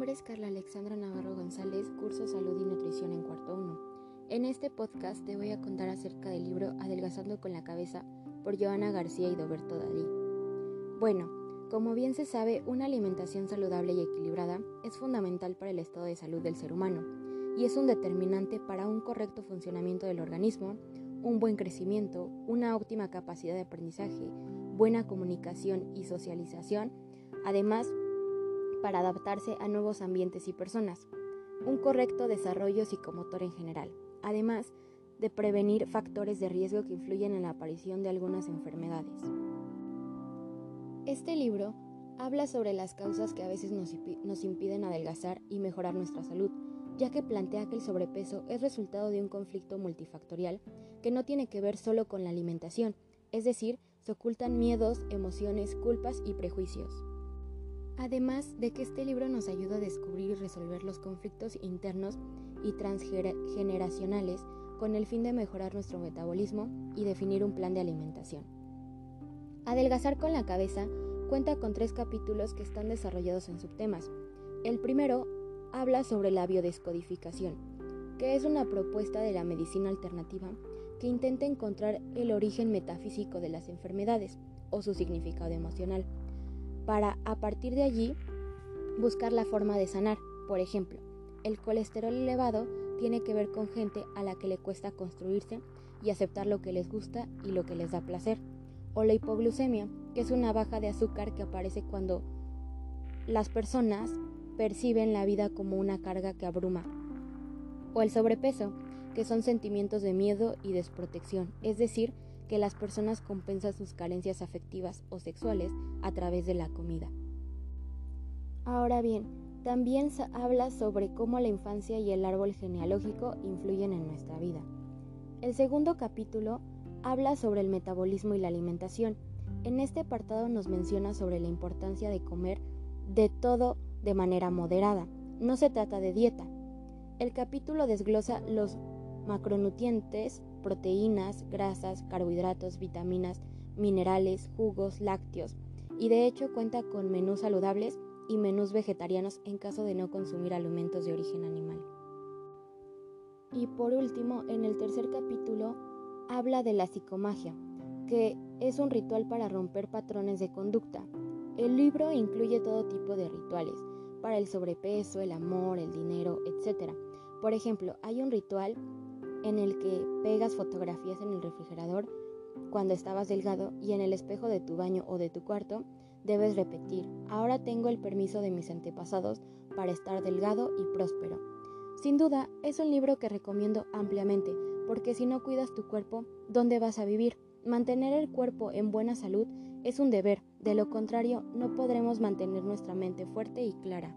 es Carla Alexandra Navarro González, curso Salud y Nutrición en cuarto 1. En este podcast te voy a contar acerca del libro Adelgazando con la cabeza por Joana García y Doberto Dalí. Bueno, como bien se sabe, una alimentación saludable y equilibrada es fundamental para el estado de salud del ser humano y es un determinante para un correcto funcionamiento del organismo, un buen crecimiento, una óptima capacidad de aprendizaje, buena comunicación y socialización, además para adaptarse a nuevos ambientes y personas, un correcto desarrollo psicomotor en general, además de prevenir factores de riesgo que influyen en la aparición de algunas enfermedades. Este libro habla sobre las causas que a veces nos, impiden adelgazar y mejorar nuestra salud, ya que plantea que el sobrepeso es resultado de un conflicto multifactorial que no tiene que ver solo con la alimentación, es decir, se ocultan miedos, emociones, culpas y prejuicios. Además de que este libro nos ayuda a descubrir y resolver los conflictos internos y transgeneracionales con el fin de mejorar nuestro metabolismo y definir un plan de alimentación. Adelgazar con la cabeza cuenta con tres capítulos que están desarrollados en subtemas. El primero habla sobre la biodescodificación, que es una propuesta de la medicina alternativa que intenta encontrar el origen metafísico de las enfermedades o su significado emocional para a partir de allí buscar la forma de sanar. Por ejemplo, el colesterol elevado tiene que ver con gente a la que le cuesta construirse y aceptar lo que les gusta y lo que les da placer. O la hipoglucemia, que es una baja de azúcar que aparece cuando las personas perciben la vida como una carga que abruma. O el sobrepeso, que son sentimientos de miedo y desprotección, es decir, que las personas compensan sus carencias afectivas o sexuales a través de la comida. Ahora bien, también habla sobre cómo la infancia y el árbol genealógico influyen en nuestra vida. El segundo capítulo habla sobre el metabolismo y la alimentación. En este apartado nos menciona sobre la importancia de comer de todo de manera moderada. No se trata de dieta. El capítulo desglosa los macronutrientes proteínas, grasas, carbohidratos, vitaminas, minerales, jugos, lácteos, y de hecho cuenta con menús saludables y menús vegetarianos en caso de no consumir alimentos de origen animal. Y por último, en el tercer capítulo habla de la psicomagia, que es un ritual para romper patrones de conducta. El libro incluye todo tipo de rituales, para el sobrepeso, el amor, el dinero, etc. Por ejemplo, hay un ritual en el que pegas fotografías en el refrigerador cuando estabas delgado y en el espejo de tu baño o de tu cuarto debes repetir, ahora tengo el permiso de mis antepasados para estar delgado y próspero. Sin duda, es un libro que recomiendo ampliamente, porque si no cuidas tu cuerpo, ¿dónde vas a vivir? Mantener el cuerpo en buena salud es un deber, de lo contrario no podremos mantener nuestra mente fuerte y clara.